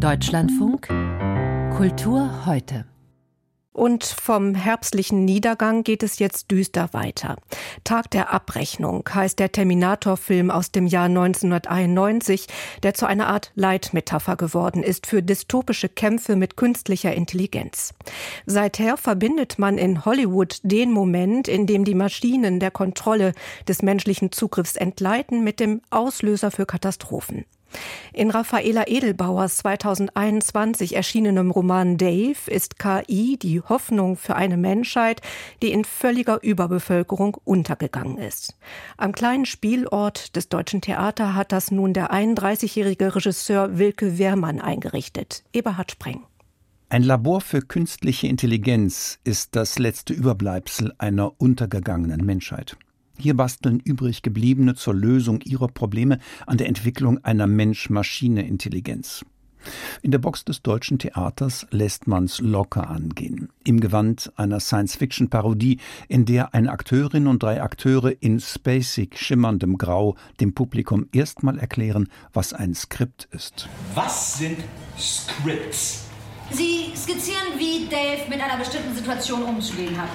Deutschlandfunk Kultur heute. Und vom herbstlichen Niedergang geht es jetzt düster weiter. Tag der Abrechnung heißt der Terminator-Film aus dem Jahr 1991, der zu einer Art Leitmetapher geworden ist für dystopische Kämpfe mit künstlicher Intelligenz. Seither verbindet man in Hollywood den Moment, in dem die Maschinen der Kontrolle des menschlichen Zugriffs entgleiten, mit dem Auslöser für Katastrophen. In Raffaela Edelbauers 2021 erschienenem Roman Dave ist KI die Hoffnung für eine Menschheit, die in völliger Überbevölkerung untergegangen ist. Am kleinen Spielort des Deutschen Theater hat das nun der 31-jährige Regisseur Wilke Wehrmann eingerichtet. Eberhard Spreng. Ein Labor für künstliche Intelligenz ist das letzte Überbleibsel einer untergegangenen Menschheit. Hier basteln übrig gebliebene zur Lösung ihrer Probleme an der Entwicklung einer Mensch-Maschine-Intelligenz. In der Box des deutschen Theaters lässt man's locker angehen. Im Gewand einer Science-Fiction-Parodie, in der eine Akteurin und drei Akteure in spacig schimmerndem Grau dem Publikum erstmal erklären, was ein Skript ist. Was sind Scripts? Sie skizzieren, wie Dave mit einer bestimmten Situation umzugehen hat.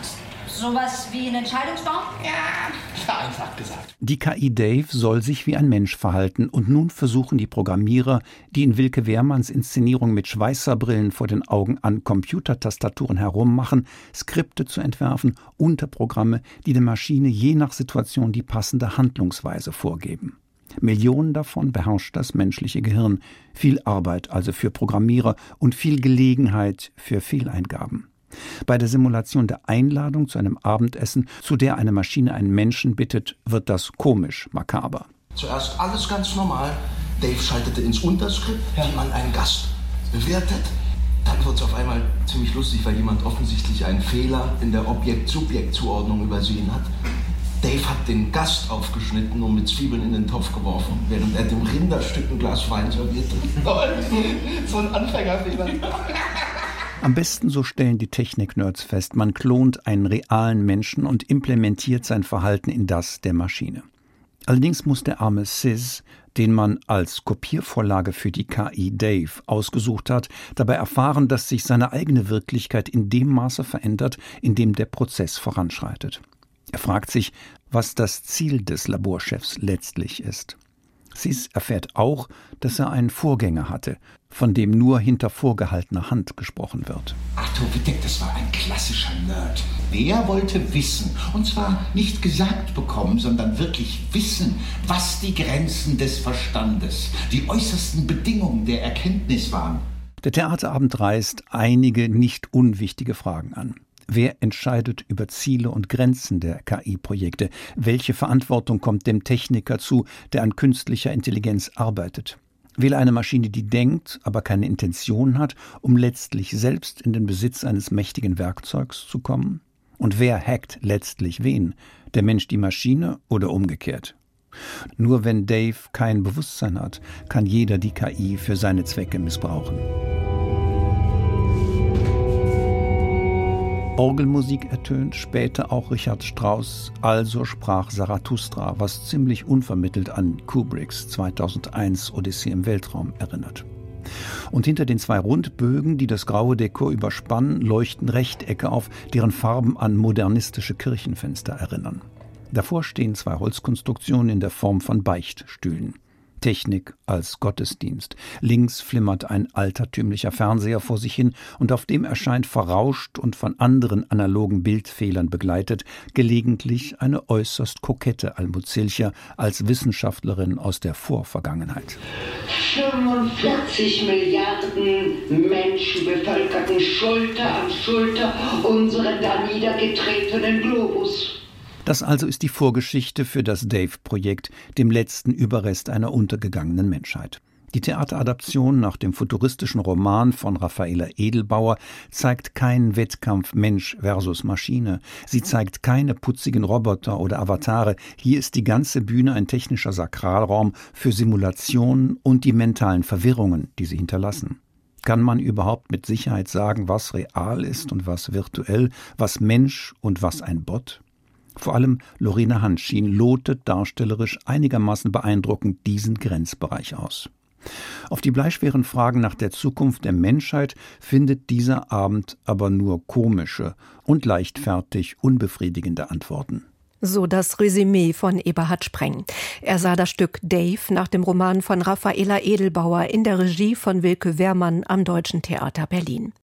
Sowas wie ein Entscheidungsbaum? Ja, vereinfacht gesagt. Die KI Dave soll sich wie ein Mensch verhalten und nun versuchen die Programmierer, die in Wilke Wehrmanns Inszenierung mit Schweißerbrillen vor den Augen an Computertastaturen herummachen, Skripte zu entwerfen, Unterprogramme, die der Maschine je nach Situation die passende Handlungsweise vorgeben. Millionen davon beherrscht das menschliche Gehirn. Viel Arbeit also für Programmierer und viel Gelegenheit für Fehleingaben. Bei der Simulation der Einladung zu einem Abendessen, zu der eine Maschine einen Menschen bittet, wird das komisch makaber. Zuerst alles ganz normal. Dave schaltete ins Unterskript, wie man einen Gast bewertet. Dann wird es auf einmal ziemlich lustig, weil jemand offensichtlich einen Fehler in der Objekt-Subjekt-Zuordnung übersehen hat. Dave hat den Gast aufgeschnitten und mit Zwiebeln in den Topf geworfen, während er dem Rinderstück ein Glas Wein servierte. so ein Anfängerfehler. Am besten, so stellen die Technik-Nerds fest, man klont einen realen Menschen und implementiert sein Verhalten in das der Maschine. Allerdings muss der arme Sis, den man als Kopiervorlage für die KI Dave ausgesucht hat, dabei erfahren, dass sich seine eigene Wirklichkeit in dem Maße verändert, in dem der Prozess voranschreitet. Er fragt sich, was das Ziel des Laborchefs letztlich ist. Sis erfährt auch, dass er einen Vorgänger hatte, von dem nur hinter vorgehaltener Hand gesprochen wird. Arthur Wittek, das war ein klassischer Nerd. Der wollte wissen, und zwar nicht gesagt bekommen, sondern wirklich wissen, was die Grenzen des Verstandes, die äußersten Bedingungen der Erkenntnis waren. Der Theaterabend reißt einige nicht unwichtige Fragen an. Wer entscheidet über Ziele und Grenzen der KI-Projekte? Welche Verantwortung kommt dem Techniker zu, der an künstlicher Intelligenz arbeitet? Will eine Maschine, die denkt, aber keine Intention hat, um letztlich selbst in den Besitz eines mächtigen Werkzeugs zu kommen? Und wer hackt letztlich wen? Der Mensch die Maschine oder umgekehrt? Nur wenn Dave kein Bewusstsein hat, kann jeder die KI für seine Zwecke missbrauchen. Orgelmusik ertönt, später auch Richard Strauss, also sprach Zarathustra, was ziemlich unvermittelt an Kubricks 2001 Odyssee im Weltraum erinnert. Und hinter den zwei Rundbögen, die das graue Dekor überspannen, leuchten Rechtecke auf, deren Farben an modernistische Kirchenfenster erinnern. Davor stehen zwei Holzkonstruktionen in der Form von Beichtstühlen. Technik als Gottesdienst. Links flimmert ein altertümlicher Fernseher vor sich hin und auf dem erscheint verrauscht und von anderen analogen Bildfehlern begleitet gelegentlich eine äußerst kokette Almuzilcher als Wissenschaftlerin aus der Vorvergangenheit. 45 Milliarden Menschen bevölkerten Schulter an Schulter unseren da niedergetretenen Globus. Das also ist die Vorgeschichte für das Dave-Projekt, dem letzten Überrest einer untergegangenen Menschheit. Die Theateradaption nach dem futuristischen Roman von Raffaela Edelbauer zeigt keinen Wettkampf Mensch versus Maschine. Sie zeigt keine putzigen Roboter oder Avatare. Hier ist die ganze Bühne ein technischer Sakralraum für Simulationen und die mentalen Verwirrungen, die sie hinterlassen. Kann man überhaupt mit Sicherheit sagen, was real ist und was virtuell, was Mensch und was ein Bot? Vor allem Lorena Hanschin lotet darstellerisch einigermaßen beeindruckend diesen Grenzbereich aus. Auf die bleischweren Fragen nach der Zukunft der Menschheit findet dieser Abend aber nur komische und leichtfertig unbefriedigende Antworten. So das Resümee von Eberhard Spreng. Er sah das Stück Dave nach dem Roman von Raffaela Edelbauer in der Regie von Wilke Wehrmann am Deutschen Theater Berlin.